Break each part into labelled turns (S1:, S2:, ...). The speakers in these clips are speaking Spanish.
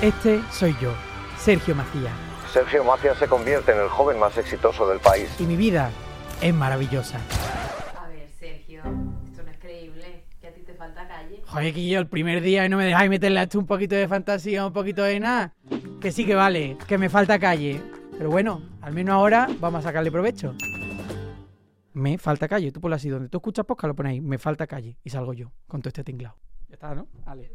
S1: Este soy yo, Sergio Macías.
S2: Sergio Macías se convierte en el joven más exitoso del país.
S1: Y mi vida es maravillosa.
S3: A ver, Sergio, esto no es creíble. Que a ti te falta calle.
S1: Joder, que yo el primer día y no me dejáis meterle a esto un poquito de fantasía, un poquito de nada. Que sí que vale, que me falta calle. Pero bueno, al menos ahora vamos a sacarle provecho. Me falta calle. Tú ponlo así, donde tú escuchas podcast lo ponéis. Me falta calle. Y salgo yo con todo este tinglado. Ya está, ¿no? Vale.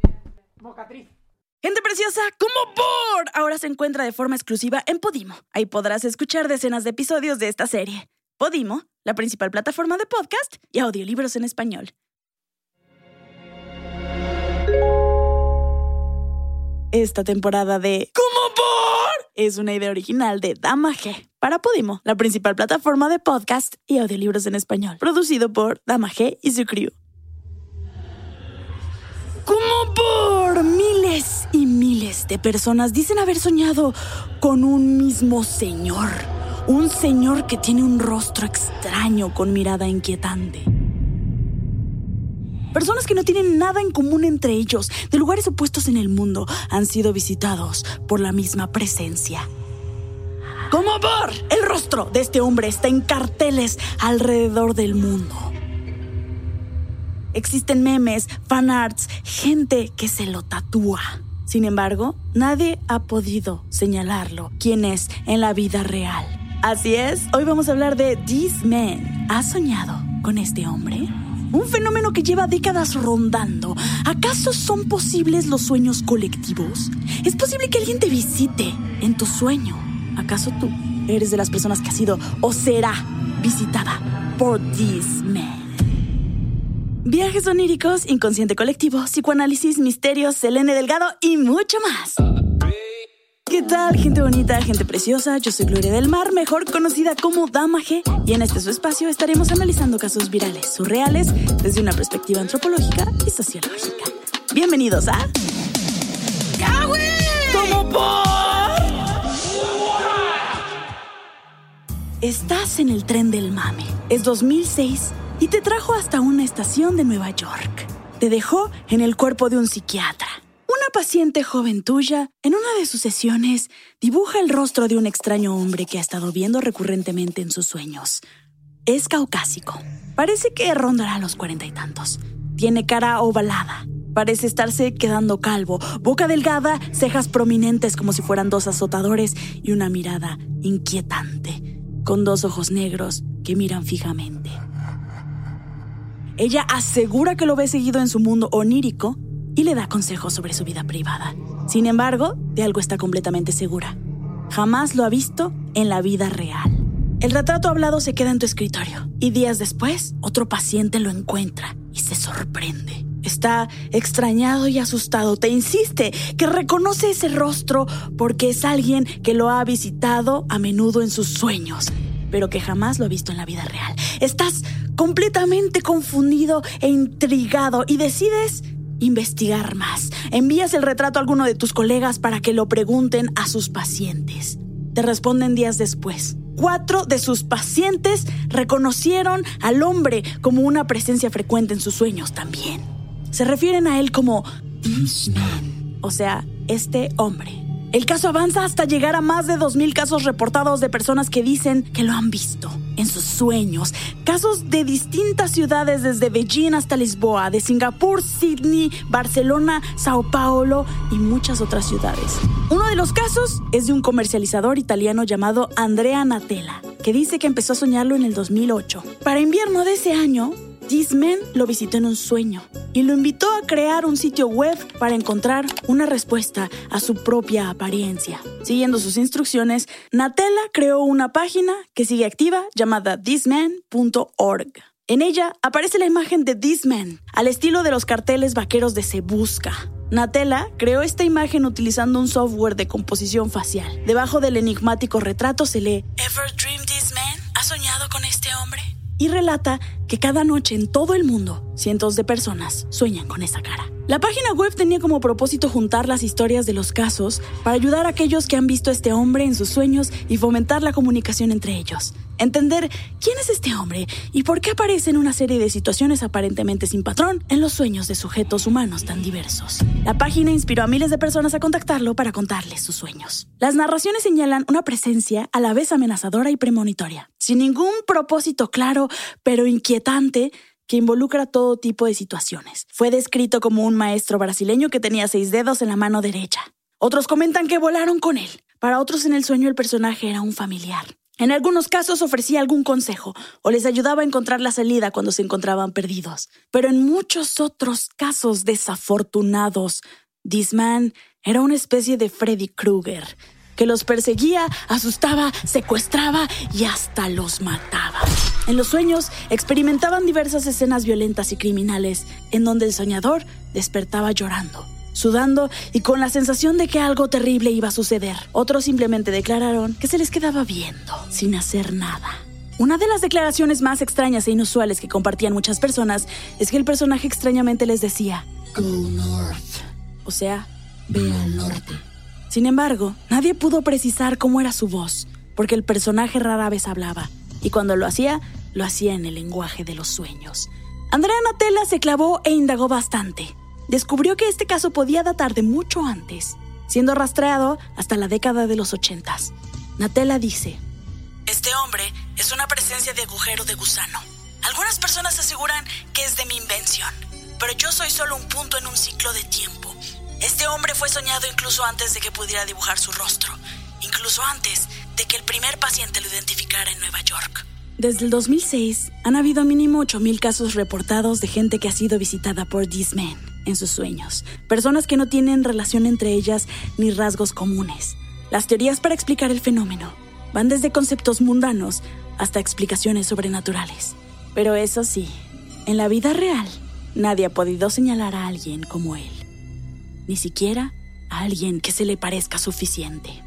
S1: Mocatriz.
S4: Gente preciosa, como por ahora se encuentra de forma exclusiva en Podimo. Ahí podrás escuchar decenas de episodios de esta serie. Podimo, la principal plataforma de podcast y audiolibros en español. Esta temporada de ¿Cómo por? es una idea original de Dama G para Podimo, la principal plataforma de podcast y audiolibros en español, producido por Dama G y su crew. Como por y miles de personas dicen haber soñado con un mismo señor. Un señor que tiene un rostro extraño con mirada inquietante. Personas que no tienen nada en común entre ellos, de lugares opuestos en el mundo, han sido visitados por la misma presencia. Como por el rostro de este hombre está en carteles alrededor del mundo. Existen memes, fanarts, gente que se lo tatúa. Sin embargo, nadie ha podido señalarlo quién es en la vida real. Así es, hoy vamos a hablar de This Man. ¿Has soñado con este hombre? Un fenómeno que lleva décadas rondando. ¿Acaso son posibles los sueños colectivos? ¿Es posible que alguien te visite en tu sueño? ¿Acaso tú eres de las personas que ha sido o será visitada por This Man? Viajes oníricos, inconsciente colectivo, psicoanálisis, misterios, Selene Delgado y mucho más. ¿Qué tal, gente bonita, gente preciosa? Yo soy Gloria del Mar, mejor conocida como Dama G, y en este su espacio estaremos analizando casos virales, surreales, desde una perspectiva antropológica y sociológica. Bienvenidos a. ¡Como por! Estás en el tren del mame. Es 2006 y te trajo hasta una estación de Nueva York. Te dejó en el cuerpo de un psiquiatra. Una paciente joven tuya, en una de sus sesiones, dibuja el rostro de un extraño hombre que ha estado viendo recurrentemente en sus sueños. Es caucásico. Parece que rondará los cuarenta y tantos. Tiene cara ovalada. Parece estarse quedando calvo, boca delgada, cejas prominentes como si fueran dos azotadores y una mirada inquietante, con dos ojos negros que miran fijamente. Ella asegura que lo ve seguido en su mundo onírico y le da consejos sobre su vida privada. Sin embargo, de algo está completamente segura. Jamás lo ha visto en la vida real. El retrato hablado se queda en tu escritorio y días después otro paciente lo encuentra y se sorprende. Está extrañado y asustado. Te insiste que reconoce ese rostro porque es alguien que lo ha visitado a menudo en sus sueños, pero que jamás lo ha visto en la vida real. Estás completamente confundido e intrigado y decides investigar más. Envías el retrato a alguno de tus colegas para que lo pregunten a sus pacientes. Te responden días después. Cuatro de sus pacientes reconocieron al hombre como una presencia frecuente en sus sueños también. Se refieren a él como this man, o sea, este hombre. El caso avanza hasta llegar a más de 2.000 casos reportados de personas que dicen que lo han visto en sus sueños. Casos de distintas ciudades desde Beijing hasta Lisboa, de Singapur, Sydney, Barcelona, Sao Paulo y muchas otras ciudades. Uno de los casos es de un comercializador italiano llamado Andrea Natella, que dice que empezó a soñarlo en el 2008. Para invierno de ese año, Disman lo visitó en un sueño y lo invitó a crear un sitio web para encontrar una respuesta a su propia apariencia. Siguiendo sus instrucciones, Natella creó una página que sigue activa llamada thisman.org. En ella aparece la imagen de Disman, al estilo de los carteles vaqueros de Se Busca. Natella creó esta imagen utilizando un software de composición facial. Debajo del enigmático retrato se lee ¿Ever dreamed this man? ¿Has soñado con este hombre? Y relata que cada noche en todo el mundo cientos de personas sueñan con esa cara. La página web tenía como propósito juntar las historias de los casos para ayudar a aquellos que han visto a este hombre en sus sueños y fomentar la comunicación entre ellos. Entender quién es este hombre y por qué aparece en una serie de situaciones aparentemente sin patrón en los sueños de sujetos humanos tan diversos. La página inspiró a miles de personas a contactarlo para contarles sus sueños. Las narraciones señalan una presencia a la vez amenazadora y premonitoria, sin ningún propósito claro, pero inquietante que involucra todo tipo de situaciones. Fue descrito como un maestro brasileño que tenía seis dedos en la mano derecha. Otros comentan que volaron con él. Para otros en el sueño el personaje era un familiar. En algunos casos ofrecía algún consejo o les ayudaba a encontrar la salida cuando se encontraban perdidos. Pero en muchos otros casos desafortunados, Disman era una especie de Freddy Krueger que los perseguía, asustaba, secuestraba y hasta los mataba. En los sueños experimentaban diversas escenas violentas y criminales en donde el soñador despertaba llorando sudando y con la sensación de que algo terrible iba a suceder. Otros simplemente declararon que se les quedaba viendo, sin hacer nada. Una de las declaraciones más extrañas e inusuales que compartían muchas personas es que el personaje extrañamente les decía, Go north. O sea, ve al norte. Sin embargo, nadie pudo precisar cómo era su voz, porque el personaje rara vez hablaba, y cuando lo hacía, lo hacía en el lenguaje de los sueños. Andrea Natella se clavó e indagó bastante descubrió que este caso podía datar de mucho antes, siendo rastreado hasta la década de los ochentas. Natella dice, Este hombre es una presencia de agujero de gusano. Algunas personas aseguran que es de mi invención, pero yo soy solo un punto en un ciclo de tiempo. Este hombre fue soñado incluso antes de que pudiera dibujar su rostro, incluso antes de que el primer paciente lo identificara en Nueva York. Desde el 2006 han habido mínimo 8.000 casos reportados de gente que ha sido visitada por this man en sus sueños, personas que no tienen relación entre ellas ni rasgos comunes. Las teorías para explicar el fenómeno van desde conceptos mundanos hasta explicaciones sobrenaturales. Pero eso sí, en la vida real, nadie ha podido señalar a alguien como él, ni siquiera a alguien que se le parezca suficiente.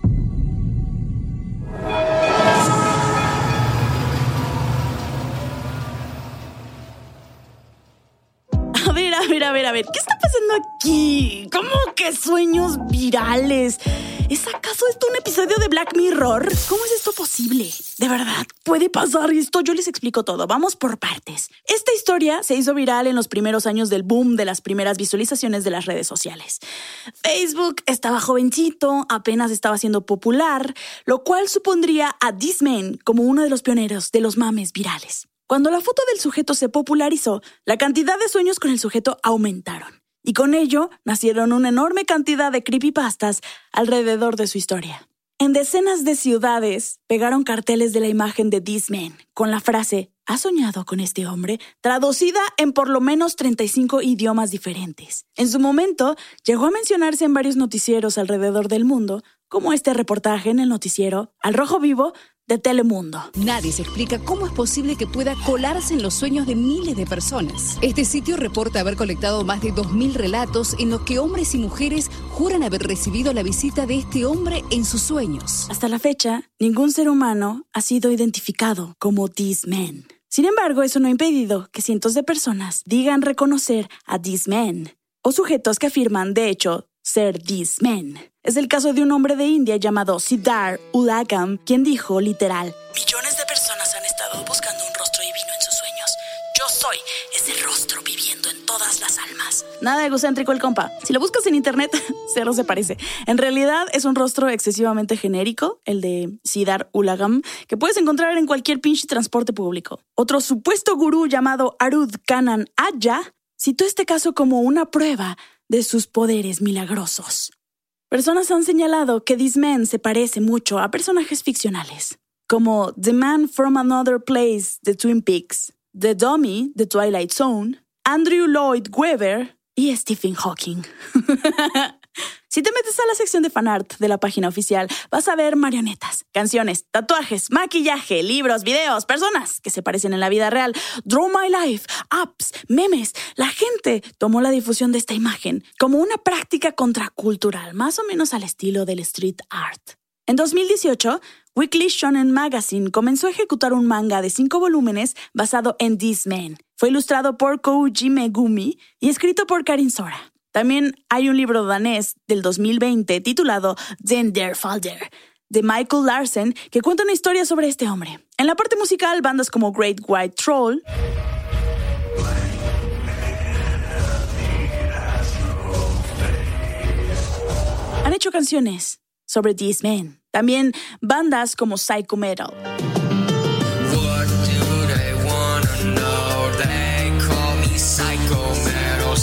S4: a ver, a ver, a ver, ¿qué está pasando aquí? ¿Cómo que sueños virales? ¿Es acaso esto un episodio de Black Mirror? ¿Cómo es esto posible? De verdad, puede pasar esto. Yo les explico todo. Vamos por partes. Esta historia se hizo viral en los primeros años del boom de las primeras visualizaciones de las redes sociales. Facebook estaba jovencito, apenas estaba siendo popular, lo cual supondría a Disman como uno de los pioneros de los mames virales. Cuando la foto del sujeto se popularizó, la cantidad de sueños con el sujeto aumentaron. Y con ello nacieron una enorme cantidad de creepypastas alrededor de su historia. En decenas de ciudades pegaron carteles de la imagen de This Man con la frase ¿Has soñado con este hombre? traducida en por lo menos 35 idiomas diferentes. En su momento, llegó a mencionarse en varios noticieros alrededor del mundo, como este reportaje en el noticiero Al Rojo Vivo de Telemundo.
S5: Nadie se explica cómo es posible que pueda colarse en los sueños de miles de personas. Este sitio reporta haber colectado más de 2.000 relatos en los que hombres y mujeres juran haber recibido la visita de este hombre en sus sueños.
S4: Hasta la fecha, ningún ser humano ha sido identificado como This Man. Sin embargo, eso no ha impedido que cientos de personas digan reconocer a This Man o sujetos que afirman, de hecho, ser This Man. Es el caso de un hombre de India llamado Siddhar Ulagam, quien dijo literal, Millones de personas han estado buscando un rostro divino en sus sueños. Yo soy ese rostro viviendo en todas las almas. Nada egocéntrico el compa. Si lo buscas en internet, cero se parece. En realidad es un rostro excesivamente genérico, el de Siddhar Ulagam, que puedes encontrar en cualquier pinche transporte público. Otro supuesto gurú llamado Arud Kanan Aya citó este caso como una prueba de sus poderes milagrosos. Personas han señalado que This Man se parece mucho a personajes ficcionales, como The Man from Another Place de Twin Peaks, The Dummy de Twilight Zone, Andrew Lloyd Webber y Stephen Hawking. Si te metes a la sección de fanart de la página oficial, vas a ver marionetas, canciones, tatuajes, maquillaje, libros, videos, personas que se parecen en la vida real, Draw My Life, apps, memes. La gente tomó la difusión de esta imagen como una práctica contracultural, más o menos al estilo del street art. En 2018, Weekly Shonen Magazine comenzó a ejecutar un manga de cinco volúmenes basado en This Man. Fue ilustrado por Kouji Megumi y escrito por Karin Sora. También hay un libro danés del 2020 titulado Falder, de Michael Larsen, que cuenta una historia sobre este hombre. En la parte musical, bandas como Great White Troll, han hecho canciones sobre These Men. También bandas como Psycho Metal.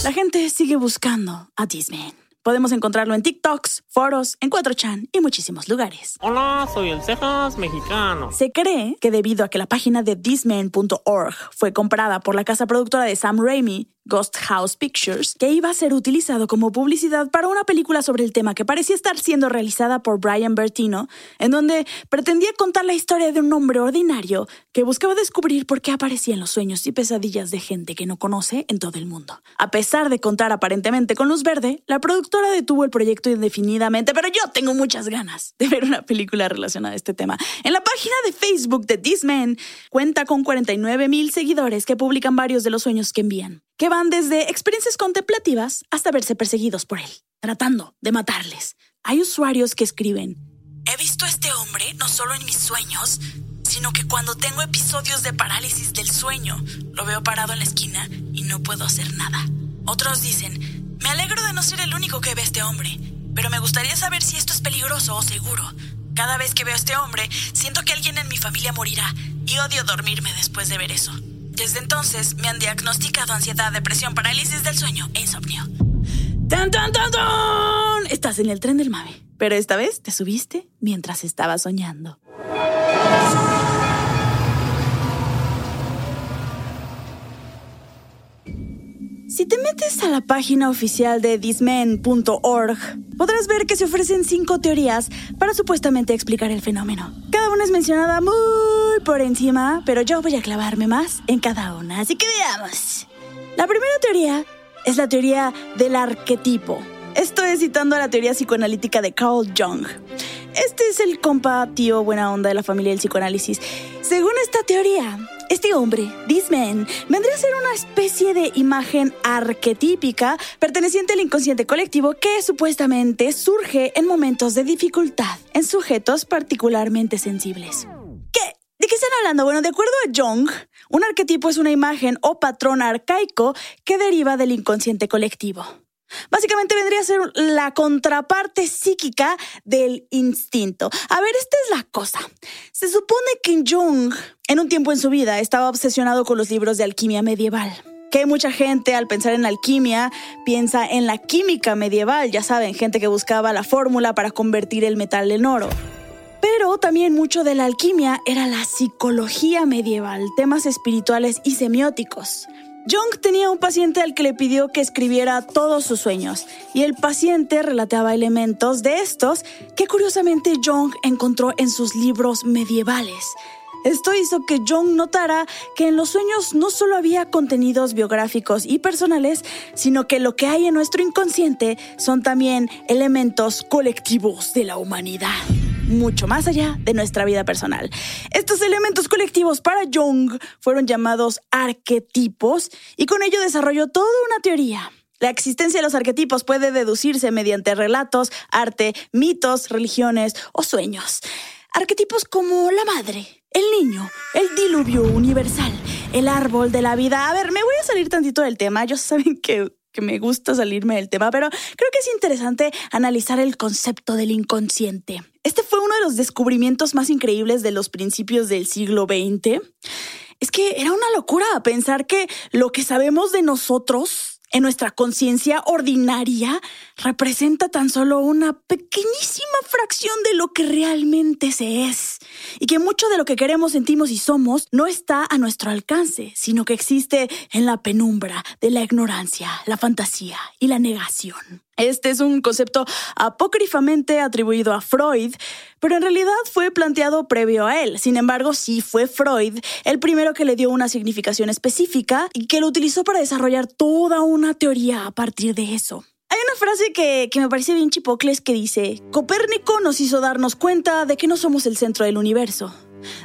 S4: La gente sigue buscando a Men. Podemos encontrarlo en TikToks, foros, en 4chan y muchísimos lugares.
S6: Hola, soy el Cejas mexicano.
S4: Se cree que debido a que la página de thisman.org fue comprada por la casa productora de Sam Raimi, Ghost House Pictures, que iba a ser utilizado como publicidad para una película sobre el tema que parecía estar siendo realizada por Brian Bertino, en donde pretendía contar la historia de un hombre ordinario que buscaba descubrir por qué aparecían los sueños y pesadillas de gente que no conoce en todo el mundo. A pesar de contar aparentemente con luz verde, la productora detuvo el proyecto indefinidamente, pero yo tengo muchas ganas de ver una película relacionada a este tema. En la página de Facebook de This Man cuenta con 49 mil seguidores que publican varios de los sueños que envían que van desde experiencias contemplativas hasta verse perseguidos por él, tratando de matarles. Hay usuarios que escriben, he visto a este hombre no solo en mis sueños, sino que cuando tengo episodios de parálisis del sueño, lo veo parado en la esquina y no puedo hacer nada. Otros dicen, me alegro de no ser el único que ve a este hombre, pero me gustaría saber si esto es peligroso o seguro. Cada vez que veo a este hombre, siento que alguien en mi familia morirá y odio dormirme después de ver eso. Desde entonces me han diagnosticado ansiedad, depresión, parálisis del sueño e insomnio. ¡Tan, tan, tan, tan! Estás en el tren del mame, pero esta vez te subiste mientras estabas soñando. Si te metes a la página oficial de thismen.org, podrás ver que se ofrecen cinco teorías para supuestamente explicar el fenómeno. Cada una es mencionada muy por encima, pero yo voy a clavarme más en cada una, así que veamos. La primera teoría es la teoría del arquetipo. Esto es citando a la teoría psicoanalítica de Carl Jung. Este es el compa tío buena onda de la familia del psicoanálisis. Según esta teoría, este hombre, this man, vendría a ser una especie de imagen arquetípica perteneciente al inconsciente colectivo que supuestamente surge en momentos de dificultad en sujetos particularmente sensibles. ¿De qué están hablando? Bueno, de acuerdo a Jung, un arquetipo es una imagen o patrón arcaico que deriva del inconsciente colectivo. Básicamente vendría a ser la contraparte psíquica del instinto. A ver, esta es la cosa. Se supone que Jung, en un tiempo en su vida, estaba obsesionado con los libros de alquimia medieval. Que mucha gente al pensar en alquimia piensa en la química medieval, ya saben, gente que buscaba la fórmula para convertir el metal en oro. Pero también mucho de la alquimia era la psicología medieval, temas espirituales y semióticos. Jung tenía un paciente al que le pidió que escribiera todos sus sueños y el paciente relataba elementos de estos que curiosamente Jung encontró en sus libros medievales. Esto hizo que Jung notara que en los sueños no solo había contenidos biográficos y personales, sino que lo que hay en nuestro inconsciente son también elementos colectivos de la humanidad mucho más allá de nuestra vida personal. Estos elementos colectivos para Jung fueron llamados arquetipos y con ello desarrolló toda una teoría. La existencia de los arquetipos puede deducirse mediante relatos, arte, mitos, religiones o sueños. Arquetipos como la madre, el niño, el diluvio universal, el árbol de la vida. A ver, me voy a salir tantito del tema. Ellos saben que que me gusta salirme del tema, pero creo que es interesante analizar el concepto del inconsciente. Este fue uno de los descubrimientos más increíbles de los principios del siglo XX. Es que era una locura pensar que lo que sabemos de nosotros en nuestra conciencia ordinaria representa tan solo una pequeñísima fracción de lo que realmente se es. Y que mucho de lo que queremos, sentimos y somos no está a nuestro alcance, sino que existe en la penumbra de la ignorancia, la fantasía y la negación. Este es un concepto apócrifamente atribuido a Freud, pero en realidad fue planteado previo a él. Sin embargo, sí fue Freud el primero que le dio una significación específica y que lo utilizó para desarrollar toda una teoría a partir de eso. Hay una frase que, que me parece bien chipocles que dice, Copérnico nos hizo darnos cuenta de que no somos el centro del universo.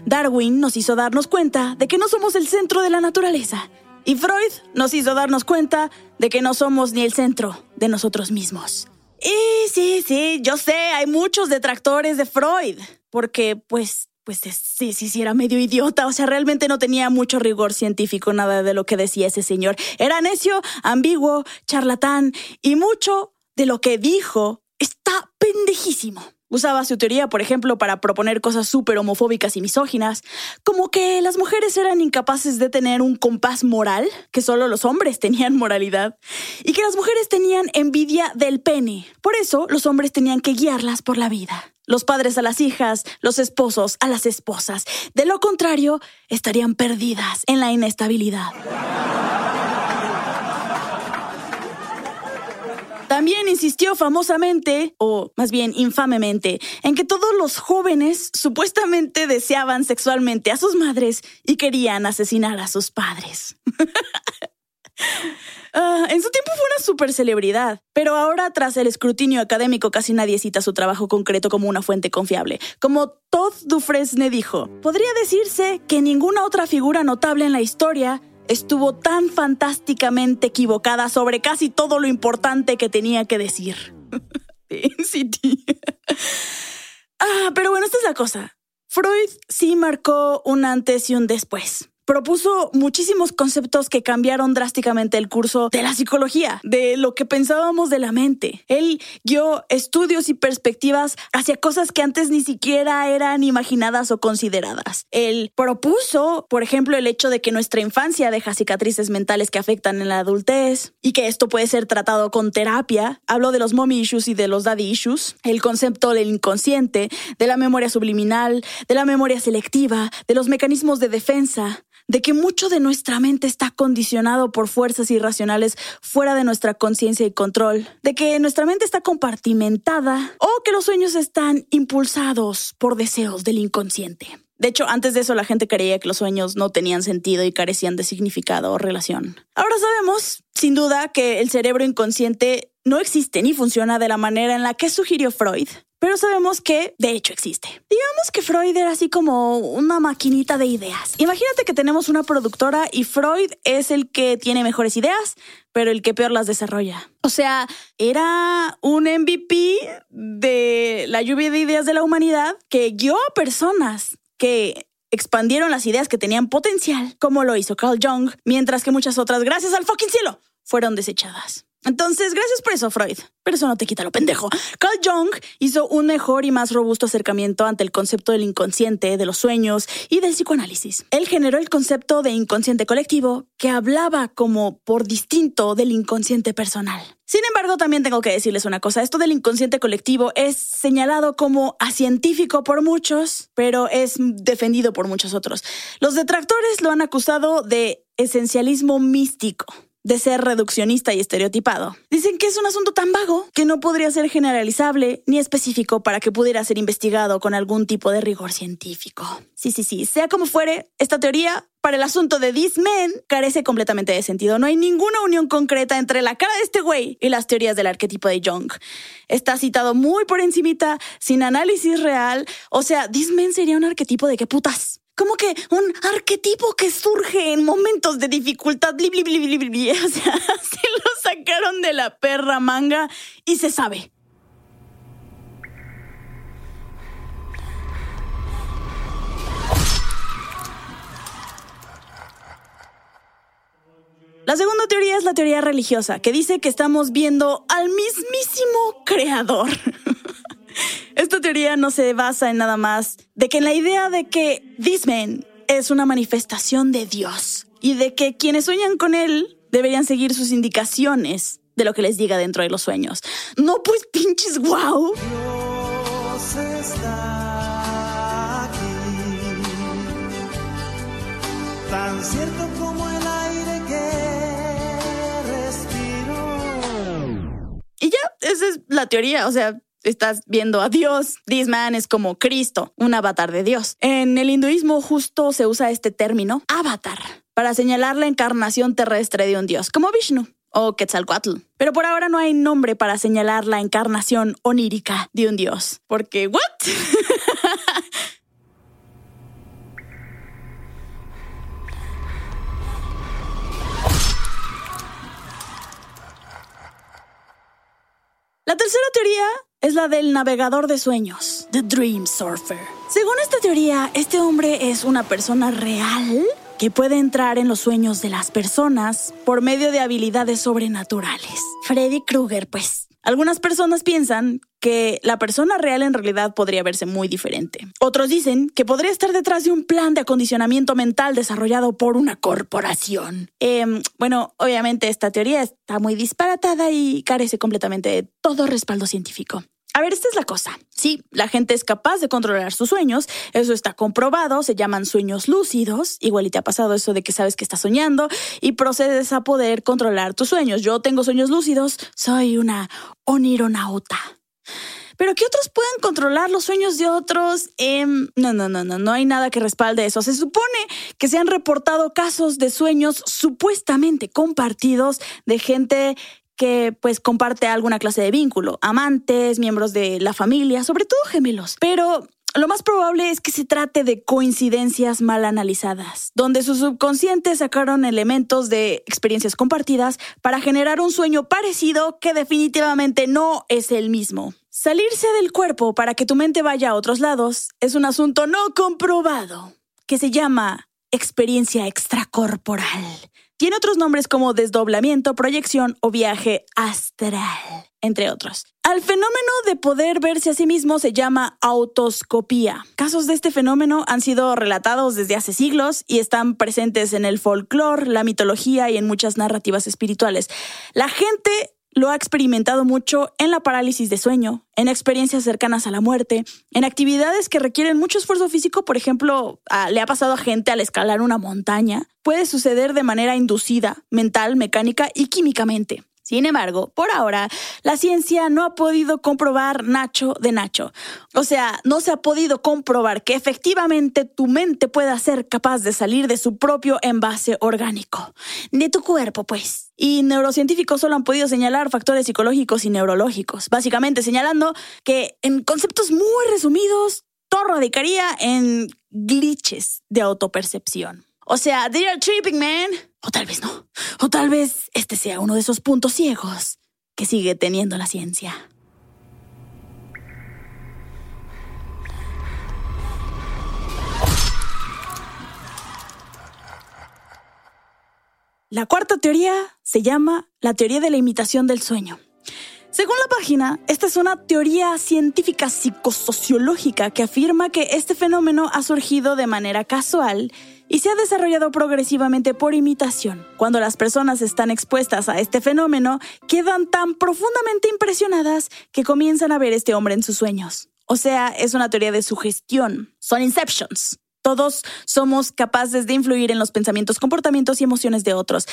S4: Darwin nos hizo darnos cuenta de que no somos el centro de la naturaleza. Y Freud nos hizo darnos cuenta de que no somos ni el centro de nosotros mismos. Y sí, sí, yo sé, hay muchos detractores de Freud, porque pues pues es- sí, sí, sí, era medio idiota. O sea, realmente no tenía mucho rigor científico nada de lo que decía ese señor. Era necio, ambiguo, charlatán y mucho de lo que dijo está pendejísimo. Usaba su teoría, por ejemplo, para proponer cosas súper homofóbicas y misóginas, como que las mujeres eran incapaces de tener un compás moral, que solo los hombres tenían moralidad, y que las mujeres tenían envidia del pene. Por eso los hombres tenían que guiarlas por la vida. Los padres a las hijas, los esposos a las esposas. De lo contrario, estarían perdidas en la inestabilidad. También insistió famosamente, o más bien infamemente, en que todos los jóvenes supuestamente deseaban sexualmente a sus madres y querían asesinar a sus padres. Ah, en su tiempo fue una super celebridad, pero ahora tras el escrutinio académico casi nadie cita su trabajo concreto como una fuente confiable. Como Todd Dufresne dijo, podría decirse que ninguna otra figura notable en la historia estuvo tan fantásticamente equivocada sobre casi todo lo importante que tenía que decir. Ah, pero bueno, esta es la cosa. Freud sí marcó un antes y un después. Propuso muchísimos conceptos que cambiaron drásticamente el curso de la psicología, de lo que pensábamos de la mente. Él guió estudios y perspectivas hacia cosas que antes ni siquiera eran imaginadas o consideradas. Él propuso, por ejemplo, el hecho de que nuestra infancia deja cicatrices mentales que afectan en la adultez y que esto puede ser tratado con terapia. Habló de los mommy issues y de los daddy issues, el concepto del inconsciente, de la memoria subliminal, de la memoria selectiva, de los mecanismos de defensa, de que mucho de nuestra mente está condicionado por fuerzas irracionales fuera de nuestra conciencia y control, de que nuestra mente está compartimentada o que los sueños están impulsados por deseos del inconsciente. De hecho, antes de eso la gente creía que los sueños no tenían sentido y carecían de significado o relación. Ahora sabemos, sin duda, que el cerebro inconsciente no existe ni funciona de la manera en la que sugirió Freud, pero sabemos que de hecho existe. Digamos que Freud era así como una maquinita de ideas. Imagínate que tenemos una productora y Freud es el que tiene mejores ideas, pero el que peor las desarrolla. O sea, era un MVP de la lluvia de ideas de la humanidad que guió a personas que expandieron las ideas que tenían potencial, como lo hizo Carl Jung, mientras que muchas otras, gracias al fucking cielo, fueron desechadas. Entonces, gracias por eso, Freud. Pero eso no te quita lo pendejo. Carl Jung hizo un mejor y más robusto acercamiento ante el concepto del inconsciente, de los sueños y del psicoanálisis. Él generó el concepto de inconsciente colectivo, que hablaba como por distinto del inconsciente personal. Sin embargo, también tengo que decirles una cosa. Esto del inconsciente colectivo es señalado como acientífico por muchos, pero es defendido por muchos otros. Los detractores lo han acusado de esencialismo místico de ser reduccionista y estereotipado. Dicen que es un asunto tan vago que no podría ser generalizable ni específico para que pudiera ser investigado con algún tipo de rigor científico. Sí, sí, sí, sea como fuere, esta teoría para el asunto de This Men carece completamente de sentido. No hay ninguna unión concreta entre la cara de este güey y las teorías del arquetipo de Jung. Está citado muy por encimita, sin análisis real. O sea, This Men sería un arquetipo de qué putas. Como que un arquetipo que surge en momentos de dificultad. Bli, bli, bli. O sea, se lo sacaron de la perra manga y se sabe. La segunda teoría es la teoría religiosa, que dice que estamos viendo al mismísimo creador. Esta teoría no se basa en nada más de que en la idea de que This Man es una manifestación de Dios y de que quienes sueñan con él deberían seguir sus indicaciones de lo que les diga dentro de los sueños. No, pues pinches wow.
S7: Dios está aquí, tan cierto como el aire que respiro.
S4: Y ya, esa es la teoría, o sea, estás viendo a Dios. This man es como Cristo, un avatar de Dios. En el hinduismo justo se usa este término, avatar, para señalar la encarnación terrestre de un dios, como Vishnu o Quetzalcoatl. Pero por ahora no hay nombre para señalar la encarnación onírica de un dios. Porque, ¿what? La tercera teoría es la del navegador de sueños, The Dream Surfer. Según esta teoría, este hombre es una persona real que puede entrar en los sueños de las personas por medio de habilidades sobrenaturales. Freddy Krueger, pues. Algunas personas piensan que la persona real en realidad podría verse muy diferente. Otros dicen que podría estar detrás de un plan de acondicionamiento mental desarrollado por una corporación. Em, bueno, obviamente esta teoría está muy disparatada y carece completamente de todo respaldo científico. A ver, esta es la cosa. Sí, la gente es capaz de controlar sus sueños, eso está comprobado, se llaman sueños lúcidos, igual y te ha pasado eso de que sabes que estás soñando y procedes a poder controlar tus sueños. Yo tengo sueños lúcidos, soy una onironauta. Pero que otros puedan controlar los sueños de otros, em, no, no, no, no, no hay nada que respalde eso. Se supone que se han reportado casos de sueños supuestamente compartidos de gente que pues comparte alguna clase de vínculo, amantes, miembros de la familia, sobre todo gemelos. Pero lo más probable es que se trate de coincidencias mal analizadas, donde sus subconscientes sacaron elementos de experiencias compartidas para generar un sueño parecido que definitivamente no es el mismo. Salirse del cuerpo para que tu mente vaya a otros lados es un asunto no comprobado, que se llama experiencia extracorporal. Tiene otros nombres como desdoblamiento, proyección o viaje astral, entre otros. Al fenómeno de poder verse a sí mismo se llama autoscopía. Casos de este fenómeno han sido relatados desde hace siglos y están presentes en el folclore, la mitología y en muchas narrativas espirituales. La gente lo ha experimentado mucho en la parálisis de sueño, en experiencias cercanas a la muerte, en actividades que requieren mucho esfuerzo físico, por ejemplo, a- le ha pasado a gente al escalar una montaña. Puede suceder de manera inducida, mental, mecánica y químicamente. Sin embargo, por ahora, la ciencia no ha podido comprobar Nacho de Nacho. O sea, no se ha podido comprobar que efectivamente tu mente pueda ser capaz de salir de su propio envase orgánico. De tu cuerpo, pues. Y neurocientíficos solo han podido señalar factores psicológicos y neurológicos, básicamente señalando que en conceptos muy resumidos, todo radicaría en glitches de autopercepción. O sea, they are tripping, man. O tal vez no. O tal vez este sea uno de esos puntos ciegos que sigue teniendo la ciencia. La cuarta teoría se llama la teoría de la imitación del sueño. Según la página, esta es una teoría científica psicosociológica que afirma que este fenómeno ha surgido de manera casual y se ha desarrollado progresivamente por imitación. Cuando las personas están expuestas a este fenómeno, quedan tan profundamente impresionadas que comienzan a ver este hombre en sus sueños. O sea, es una teoría de sugestión. Son inceptions. Todos somos capaces de influir en los pensamientos, comportamientos y emociones de otros.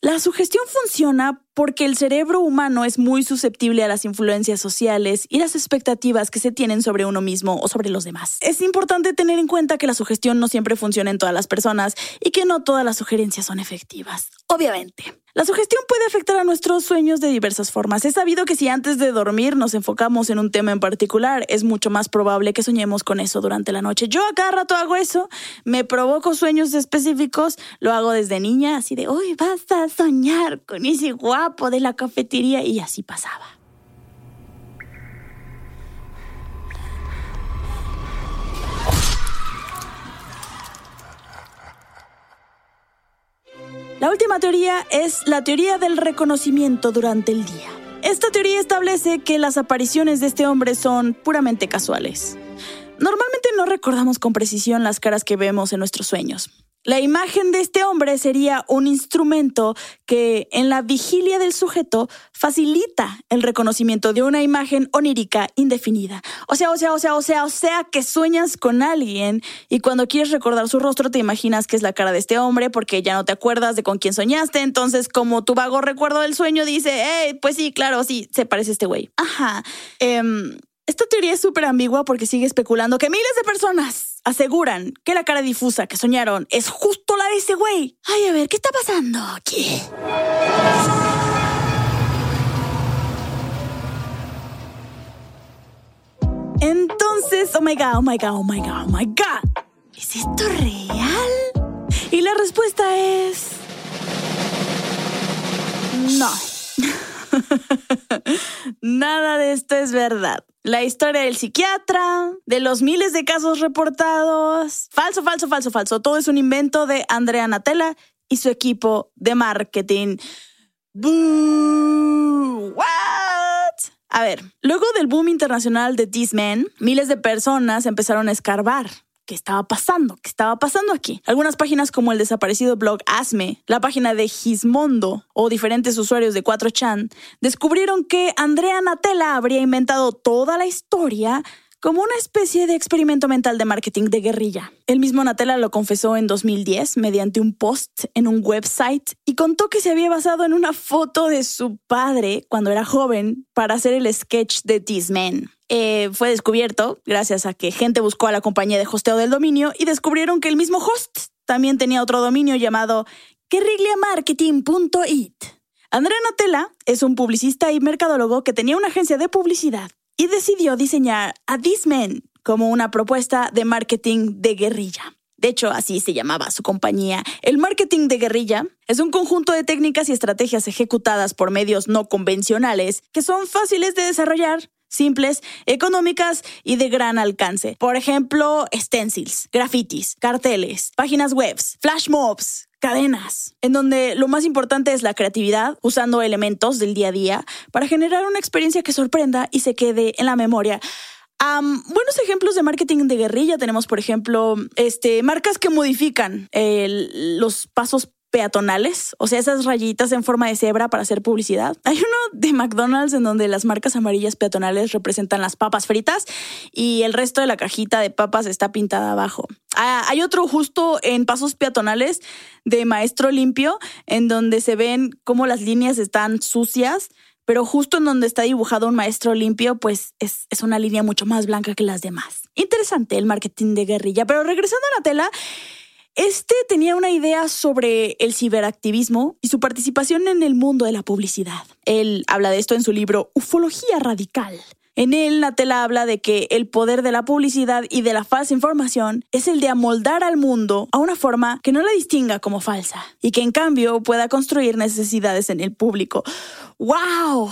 S4: La sugestión funciona porque el cerebro humano es muy susceptible a las influencias sociales y las expectativas que se tienen sobre uno mismo o sobre los demás. Es importante tener en cuenta que la sugestión no siempre funciona en todas las personas y que no todas las sugerencias son efectivas. Obviamente. La sugestión puede afectar a nuestros sueños de diversas formas. Es sabido que si antes de dormir nos enfocamos en un tema en particular, es mucho más probable que soñemos con eso durante la noche. Yo a cada rato hago eso, me provoco sueños específicos, lo hago desde niña, así de, hoy vas a soñar con ese de la cafetería y así pasaba. La última teoría es la teoría del reconocimiento durante el día. Esta teoría establece que las apariciones de este hombre son puramente casuales. Normalmente no recordamos con precisión las caras que vemos en nuestros sueños. La imagen de este hombre sería un instrumento que en la vigilia del sujeto facilita el reconocimiento de una imagen onírica indefinida. O sea, o sea, o sea, o sea, o sea que sueñas con alguien y cuando quieres recordar su rostro te imaginas que es la cara de este hombre porque ya no te acuerdas de con quién soñaste. Entonces, como tu vago recuerdo del sueño dice, hey, pues sí, claro, sí, se parece a este güey. Ajá. Em, esta teoría es súper ambigua porque sigue especulando que miles de personas aseguran que la cara difusa que soñaron es justo la de ese güey. Ay, a ver, ¿qué está pasando aquí? Entonces, oh my god, oh my god, oh my god, oh my god. ¿Es esto real? Y la respuesta es... No. Nada de esto es verdad. La historia del psiquiatra, de los miles de casos reportados. Falso, falso, falso, falso. Todo es un invento de Andrea Natella y su equipo de marketing. Boo. What? A ver, luego del boom internacional de This Man, miles de personas empezaron a escarbar. ¿Qué estaba pasando? ¿Qué estaba pasando aquí? Algunas páginas como el desaparecido blog Asme, la página de Gizmondo o diferentes usuarios de 4chan descubrieron que Andrea Natella habría inventado toda la historia como una especie de experimento mental de marketing de guerrilla. El mismo Natella lo confesó en 2010 mediante un post en un website y contó que se había basado en una foto de su padre cuando era joven para hacer el sketch de This Man. Eh, fue descubierto gracias a que gente buscó a la compañía de hosteo del dominio y descubrieron que el mismo host también tenía otro dominio llamado guerrillamarketing.it. Andrea Natella es un publicista y mercadólogo que tenía una agencia de publicidad y decidió diseñar a This Man como una propuesta de marketing de guerrilla. De hecho, así se llamaba su compañía. El marketing de guerrilla es un conjunto de técnicas y estrategias ejecutadas por medios no convencionales que son fáciles de desarrollar, simples, económicas y de gran alcance. Por ejemplo, stencils, grafitis, carteles, páginas web, flash mobs, cadenas, en donde lo más importante es la creatividad, usando elementos del día a día para generar una experiencia que sorprenda y se quede en la memoria. Buenos ejemplos de marketing de guerrilla tenemos, por ejemplo, este, marcas que modifican los pasos peatonales, o sea, esas rayitas en forma de cebra para hacer publicidad. Hay uno de McDonald's en donde las marcas amarillas peatonales representan las papas fritas y el resto de la cajita de papas está pintada abajo. Ah, hay otro justo en pasos peatonales de Maestro Limpio, en donde se ven cómo las líneas están sucias, pero justo en donde está dibujado un maestro limpio, pues es, es una línea mucho más blanca que las demás. Interesante el marketing de guerrilla, pero regresando a la tela, este tenía una idea sobre el ciberactivismo y su participación en el mundo de la publicidad. Él habla de esto en su libro Ufología Radical. En él, Natella habla de que el poder de la publicidad y de la falsa información es el de amoldar al mundo a una forma que no la distinga como falsa y que en cambio pueda construir necesidades en el público. ¡Wow!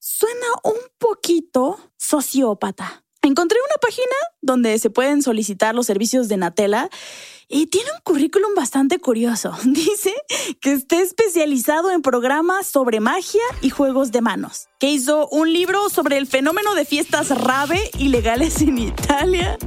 S4: Suena un poquito sociópata. Encontré una página donde se pueden solicitar los servicios de Natella y tiene un currículum bastante curioso. Dice que está especializado en programas sobre magia y juegos de manos, que hizo un libro sobre el fenómeno de fiestas rave ilegales en Italia,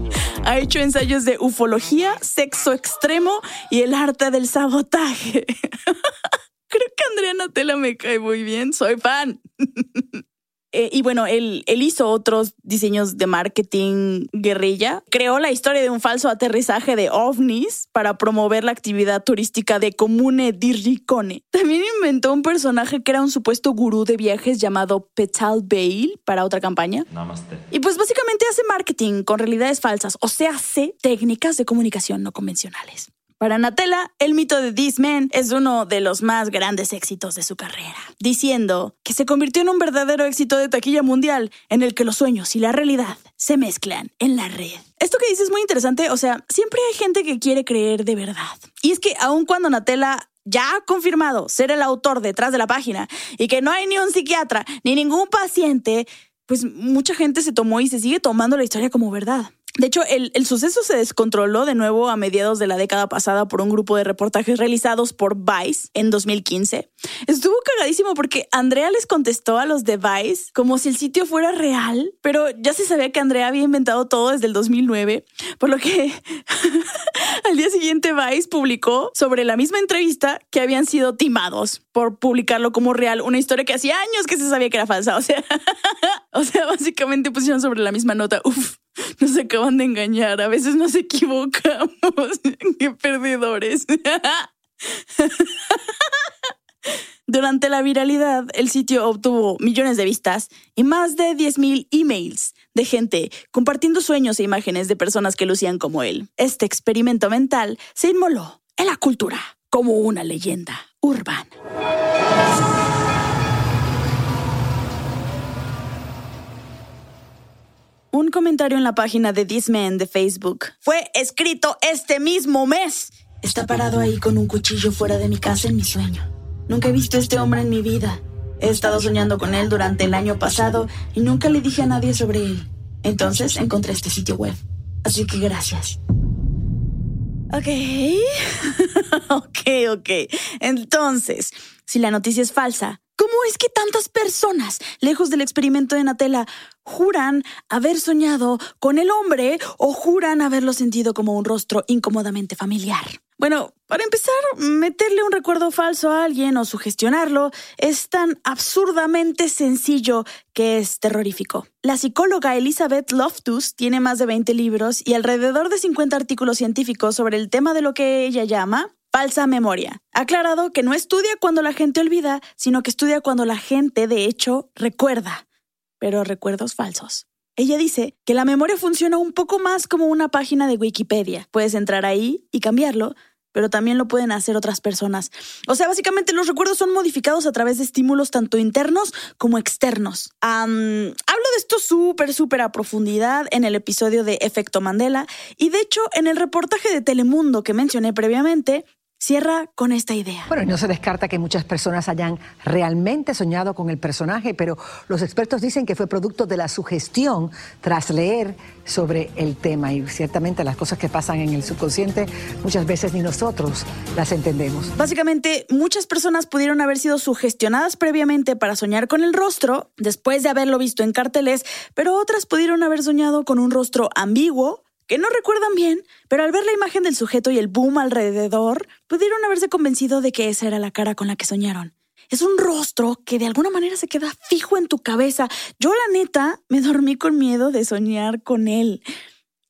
S4: ha hecho ensayos de ufología, sexo extremo y el arte del sabotaje. Creo que Andrea Natella me cae muy bien, soy fan. Eh, y bueno, él, él hizo otros diseños de marketing guerrilla. Creó la historia de un falso aterrizaje de ovnis para promover la actividad turística de Comune di Ricone. También inventó un personaje que era un supuesto gurú de viajes llamado Petal Bale para otra campaña.
S8: Namaste.
S4: Y pues básicamente hace marketing con realidades falsas, o sea, hace técnicas de comunicación no convencionales. Para Natella, el mito de This Man es uno de los más grandes éxitos de su carrera, diciendo que se convirtió en un verdadero éxito de taquilla mundial en el que los sueños y la realidad se mezclan en la red. Esto que dices es muy interesante, o sea, siempre hay gente que quiere creer de verdad. Y es que aun cuando Natella ya ha confirmado ser el autor detrás de la página y que no hay ni un psiquiatra ni ningún paciente, pues mucha gente se tomó y se sigue tomando la historia como verdad. De hecho, el, el, suceso se descontroló de nuevo a mediados de la década pasada por un grupo de reportajes realizados por Vice en 2015. Estuvo cagadísimo porque Andrea les contestó a los de Vice como si el sitio fuera real, pero ya se sabía que Andrea había inventado todo desde el 2009, por lo que al día siguiente Vice publicó sobre la misma entrevista que habían sido timados por publicarlo como real, una historia que hacía años que se sabía que era falsa. O sea, o sea, básicamente pusieron sobre la misma nota. Uf, nos acaban de engañar. A veces nos equivocamos. Qué perdedores. Durante la viralidad, el sitio obtuvo millones de vistas y más de 10.000 emails de gente compartiendo sueños e imágenes de personas que lucían como él. Este experimento mental se inmoló en la cultura como una leyenda urbana. Un comentario en la página de This Man de Facebook. Fue escrito este mismo mes. Está parado ahí con un cuchillo fuera de mi casa en mi sueño. Nunca he visto a este hombre en mi vida. He estado soñando con él durante el año pasado y nunca le dije a nadie sobre él. Entonces encontré este sitio web. Así que gracias. Ok. ok, ok. Entonces, si la noticia es falsa, ¿cómo es que tantas personas, lejos del experimento de Natella, juran haber soñado con el hombre o juran haberlo sentido como un rostro incómodamente familiar? Bueno, para empezar, meterle un recuerdo falso a alguien o sugestionarlo es tan absurdamente sencillo que es terrorífico. La psicóloga Elizabeth Loftus tiene más de 20 libros y alrededor de 50 artículos científicos sobre el tema de lo que ella llama falsa memoria. Ha aclarado que no estudia cuando la gente olvida, sino que estudia cuando la gente, de hecho, recuerda, pero recuerdos falsos. Ella dice que la memoria funciona un poco más como una página de Wikipedia. Puedes entrar ahí y cambiarlo, pero también lo pueden hacer otras personas. O sea, básicamente los recuerdos son modificados a través de estímulos tanto internos como externos. Hablo de esto súper, súper a profundidad en el episodio de Efecto Mandela y de hecho en el reportaje de Telemundo que mencioné previamente, cierra con esta idea.
S8: Bueno, y no se descarta que muchas personas hayan realmente soñado con el personaje, pero los expertos dicen que fue producto de la sugestión tras leer sobre el tema. Y ciertamente las cosas que pasan en el subconsciente muchas veces ni nosotros las entendemos.
S4: Básicamente, muchas personas pudieron haber sido sugestionadas previamente para soñar con el rostro, después de haberlo visto en carteles, pero otras pudieron haber soñado con un rostro ambiguo, que no recuerdan bien, pero al ver la imagen del sujeto y el boom alrededor, pudieron haberse convencido de que esa era la cara con la que soñaron. Es un rostro que de alguna manera se queda fijo en tu cabeza. Yo la neta me dormí con miedo de soñar con él.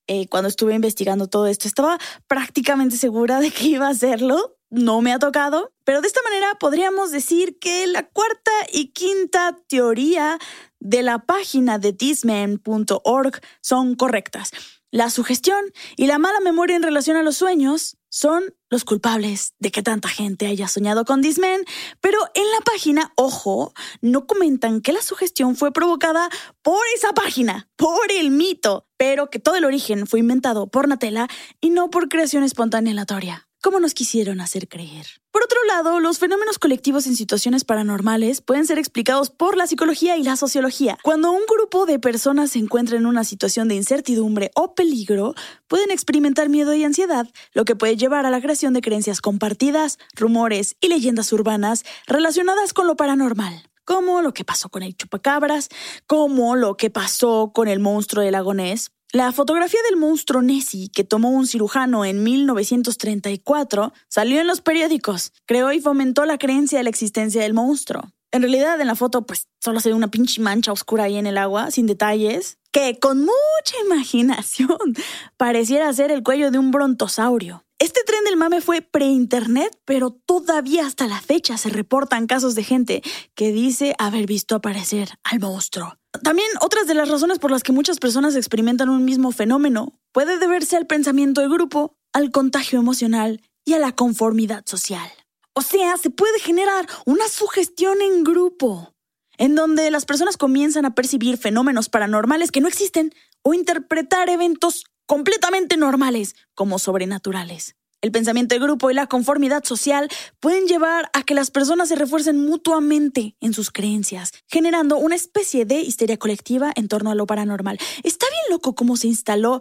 S4: Eh, cuando estuve investigando todo esto, estaba prácticamente segura de que iba a hacerlo. No me ha tocado, pero de esta manera podríamos decir que la cuarta y quinta teoría de la página de thisman.org son correctas. La sugestión y la mala memoria en relación a los sueños son los culpables de que tanta gente haya soñado con Disman, pero en la página, ojo, no comentan que la sugestión fue provocada por esa página, por el mito, pero que todo el origen fue inventado por Natella y no por creación espontánea aleatoria como nos quisieron hacer creer. Por otro lado, los fenómenos colectivos en situaciones paranormales pueden ser explicados por la psicología y la sociología. Cuando un grupo de personas se encuentra en una situación de incertidumbre o peligro, pueden experimentar miedo y ansiedad, lo que puede llevar a la creación de creencias compartidas, rumores y leyendas urbanas relacionadas con lo paranormal como lo que pasó con el chupacabras, como lo que pasó con el monstruo del lago Ness, la fotografía del monstruo Nessie que tomó un cirujano en 1934 salió en los periódicos, creó y fomentó la creencia de la existencia del monstruo. En realidad en la foto pues solo se ve una pinche mancha oscura ahí en el agua, sin detalles, que con mucha imaginación pareciera ser el cuello de un brontosaurio. Este tren del mame fue pre-internet, pero todavía hasta la fecha se reportan casos de gente que dice haber visto aparecer al monstruo. También otras de las razones por las que muchas personas experimentan un mismo fenómeno puede deberse al pensamiento de grupo, al contagio emocional y a la conformidad social. O sea, se puede generar una sugestión en grupo, en donde las personas comienzan a percibir fenómenos paranormales que no existen o interpretar eventos completamente normales como sobrenaturales. El pensamiento de grupo y la conformidad social pueden llevar a que las personas se refuercen mutuamente en sus creencias, generando una especie de histeria colectiva en torno a lo paranormal. Está bien loco cómo se instaló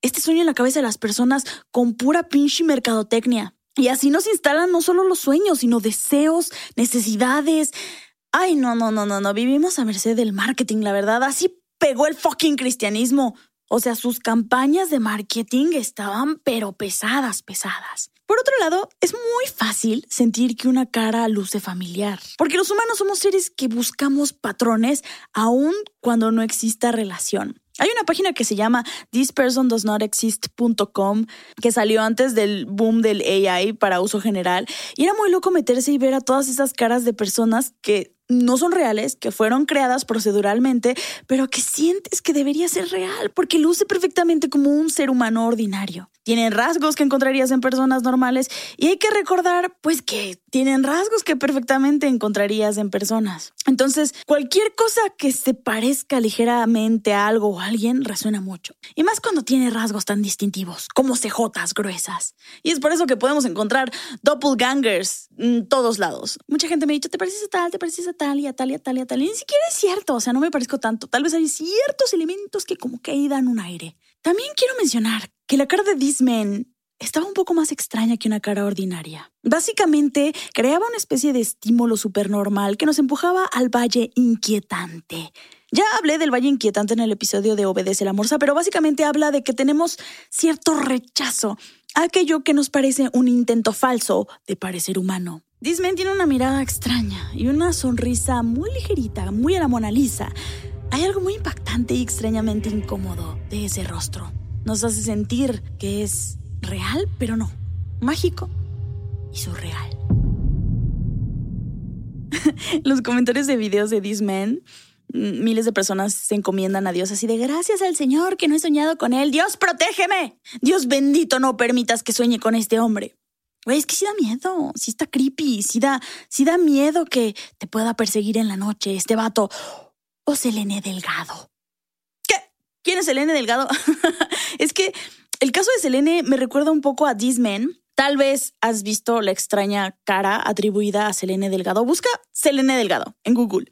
S4: este sueño en la cabeza de las personas con pura pinche mercadotecnia. Y así nos instalan no solo los sueños, sino deseos, necesidades. Ay, no, no, no, no, no. Vivimos a merced del marketing, la verdad. Así pegó el fucking cristianismo. O sea, sus campañas de marketing estaban pero pesadas, pesadas. Por otro lado, es muy fácil sentir que una cara luce familiar, porque los humanos somos seres que buscamos patrones aun cuando no exista relación. Hay una página que se llama thispersondoesnotexist.com que salió antes del boom del AI para uso general y era muy loco meterse y ver a todas esas caras de personas que no son reales, que fueron creadas proceduralmente, pero que sientes que debería ser real porque luce perfectamente como un ser humano ordinario. Tienen rasgos que encontrarías en personas normales y hay que recordar pues que tienen rasgos que perfectamente encontrarías en personas. Entonces, cualquier cosa que se parezca ligeramente a algo o a alguien resuena mucho. Y más cuando tiene rasgos tan distintivos, como cejotas gruesas. Y es por eso que podemos encontrar doppelgangers en todos lados. Mucha gente me ha dicho, ¿te pareces a tal? ¿Te pareces a tal y a tal y a tal y a tal. Y ni siquiera es cierto, o sea, no me parezco tanto. Tal vez hay ciertos elementos que como que ahí dan un aire. También quiero mencionar que la cara de This Man estaba un poco más extraña que una cara ordinaria. Básicamente, creaba una especie de estímulo supernormal que nos empujaba al valle inquietante. Ya hablé del valle inquietante en el episodio de Obedece la Morsa, pero básicamente habla de que tenemos cierto rechazo a aquello que nos parece un intento falso de parecer humano. Disman tiene una mirada extraña y una sonrisa muy ligerita, muy a la Mona Lisa. Hay algo muy impactante y extrañamente incómodo de ese rostro. Nos hace sentir que es real, pero no. Mágico y surreal. Los comentarios de videos de This Man, mm, miles de personas se encomiendan a Dios así de gracias al Señor que no he soñado con él. Dios, protégeme. Dios bendito, no permitas que sueñe con este hombre. Es que sí da miedo, sí está creepy, sí da, sí da miedo que te pueda perseguir en la noche este vato. O Selene Delgado. ¿Qué? ¿Quién es Selene Delgado? es que el caso de Selene me recuerda un poco a This Man. Tal vez has visto la extraña cara atribuida a Selene Delgado. Busca Selene Delgado en Google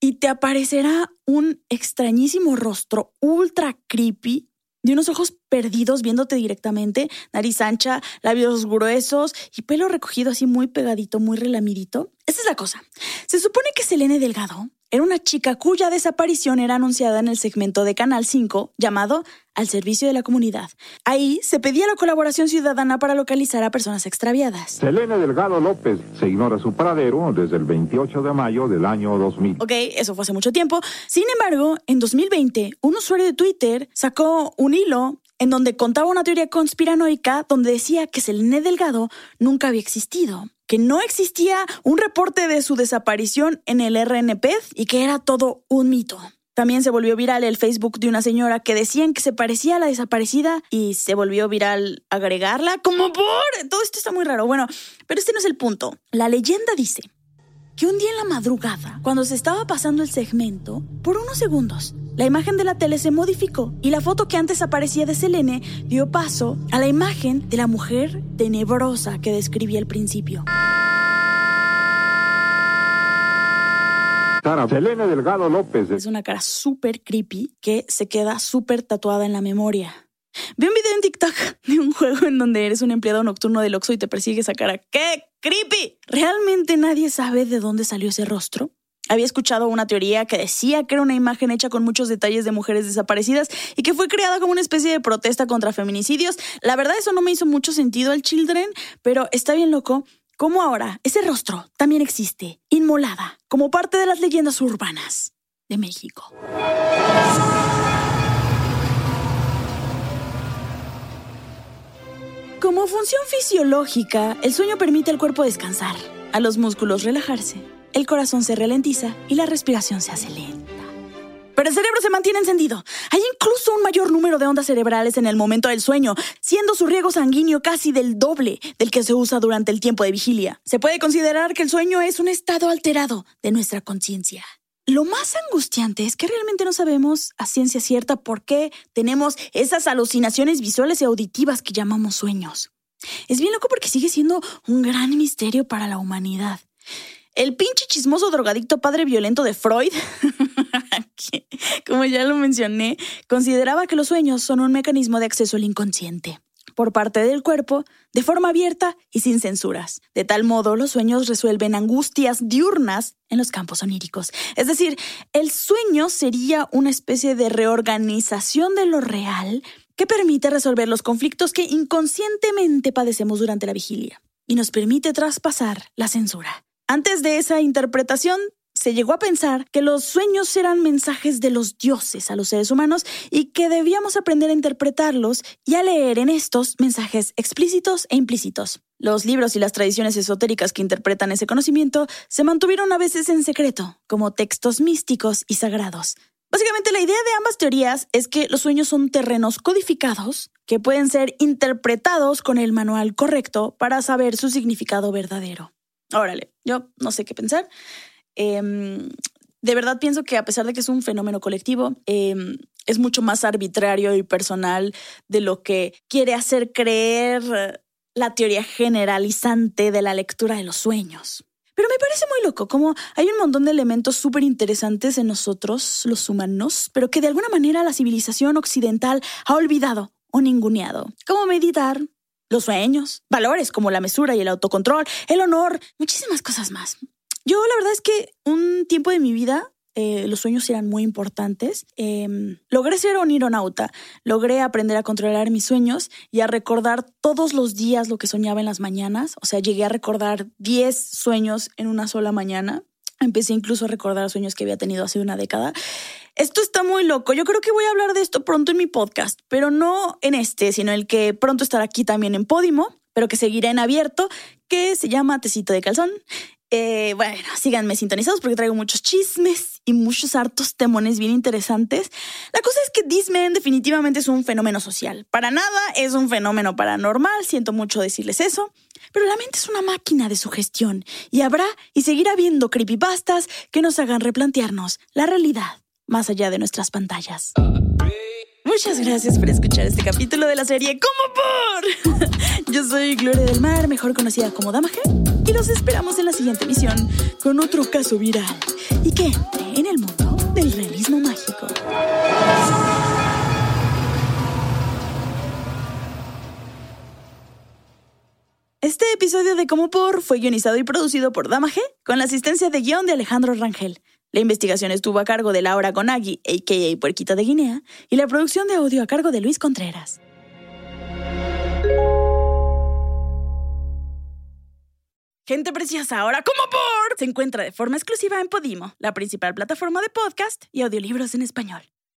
S4: y te aparecerá un extrañísimo rostro ultra creepy de unos ojos perdidos viéndote directamente, nariz ancha, labios gruesos y pelo recogido así muy pegadito, muy relamidito. Esa es la cosa. Se supone que Selene Delgado era una chica cuya desaparición era anunciada en el segmento de Canal 5 llamado Al Servicio de la Comunidad. Ahí se pedía la colaboración ciudadana para localizar a personas extraviadas.
S9: Selene Delgado López se ignora su paradero desde el 28 de mayo del año 2000.
S4: Ok, eso fue hace mucho tiempo. Sin embargo, en 2020, un usuario de Twitter sacó un hilo en donde contaba una teoría conspiranoica donde decía que Selene Delgado nunca había existido, que no existía un reporte de su desaparición en el RNP y que era todo un mito. También se volvió viral el Facebook de una señora que decían que se parecía a la desaparecida y se volvió viral agregarla como por... Todo esto está muy raro. Bueno, pero este no es el punto. La leyenda dice que un día en la madrugada, cuando se estaba pasando el segmento, por unos segundos, la imagen de la tele se modificó y la foto que antes aparecía de Selene dio paso a la imagen de la mujer tenebrosa que describí al principio.
S9: Cara, Selene Delgado López.
S4: Es una cara súper creepy que se queda súper tatuada en la memoria. Vi un video en TikTok de un juego en donde eres un empleado nocturno del Oxxo y te persigue esa cara. ¡Qué creepy! ¿Realmente nadie sabe de dónde salió ese rostro? Había escuchado una teoría que decía que era una imagen hecha con muchos detalles de mujeres desaparecidas y que fue creada como una especie de protesta contra feminicidios. La verdad eso no me hizo mucho sentido al Children, pero está bien loco cómo ahora ese rostro también existe, inmolada, como parte de las leyendas urbanas de México. Como función fisiológica, el sueño permite al cuerpo descansar, a los músculos relajarse, el corazón se ralentiza y la respiración se hace lenta. Pero el cerebro se mantiene encendido. Hay incluso un mayor número de ondas cerebrales en el momento del sueño, siendo su riego sanguíneo casi del doble del que se usa durante el tiempo de vigilia. Se puede considerar que el sueño es un estado alterado de nuestra conciencia. Lo más angustiante es que realmente no sabemos a ciencia cierta por qué tenemos esas alucinaciones visuales y auditivas que llamamos sueños. Es bien loco porque sigue siendo un gran misterio para la humanidad. El pinche chismoso drogadicto padre violento de Freud, como ya lo mencioné, consideraba que los sueños son un mecanismo de acceso al inconsciente por parte del cuerpo de forma abierta y sin censuras. De tal modo, los sueños resuelven angustias diurnas en los campos oníricos. Es decir, el sueño sería una especie de reorganización de lo real que permite resolver los conflictos que inconscientemente padecemos durante la vigilia y nos permite traspasar la censura. Antes de esa interpretación, se llegó a pensar que los sueños eran mensajes de los dioses a los seres humanos y que debíamos aprender a interpretarlos y a leer en estos mensajes explícitos e implícitos. Los libros y las tradiciones esotéricas que interpretan ese conocimiento se mantuvieron a veces en secreto, como textos místicos y sagrados. Básicamente la idea de ambas teorías es que los sueños son terrenos codificados que pueden ser interpretados con el manual correcto para saber su significado verdadero. Órale, yo no sé qué pensar. Em, de verdad pienso que a pesar de que es un fenómeno colectivo, em, es mucho más arbitrario y personal de lo que quiere hacer creer la teoría generalizante de la lectura de los sueños. Pero me parece muy loco, como hay un montón de elementos súper interesantes en nosotros, los humanos, pero que de alguna manera la civilización occidental ha olvidado o ninguneado. Como meditar, los sueños, valores como la mesura y el autocontrol, el honor, muchísimas cosas más. Yo la verdad es que un tiempo de mi vida eh, los sueños eran muy importantes. Em, logré ser un aeronauta, logré aprender a controlar mis sueños y a recordar todos los días lo que soñaba en las mañanas. O sea, llegué a recordar 10 sueños en una sola mañana. Empecé incluso a recordar sueños que había tenido hace una década. Esto está muy loco. Yo creo que voy a hablar de esto pronto en mi podcast, pero no en este, sino el que pronto estará aquí también en Podimo, pero que seguirá en abierto, que se llama Tecito de Calzón. Eh, bueno, síganme sintonizados porque traigo muchos chismes y muchos hartos temones bien interesantes. La cosa es que Disman definitivamente es un fenómeno social. Para nada es un fenómeno paranormal, siento mucho decirles eso. Pero la mente es una máquina de sugestión y habrá y seguirá habiendo creepypastas que nos hagan replantearnos la realidad más allá de nuestras pantallas. Muchas gracias por escuchar este capítulo de la serie Como por. Yo soy Gloria del Mar, mejor conocida como Damaje, y los esperamos en la siguiente emisión con otro caso viral y que entre en el mundo del realismo mágico. Este episodio de Como por fue guionizado y producido por Damaje con la asistencia de guion de Alejandro Rangel. La investigación estuvo a cargo de Laura Gonagui, a.k.a. Puerquita de Guinea, y la producción de audio a cargo de Luis Contreras. Gente preciosa, ahora como por se encuentra de forma exclusiva en Podimo, la principal plataforma de podcast y audiolibros en español.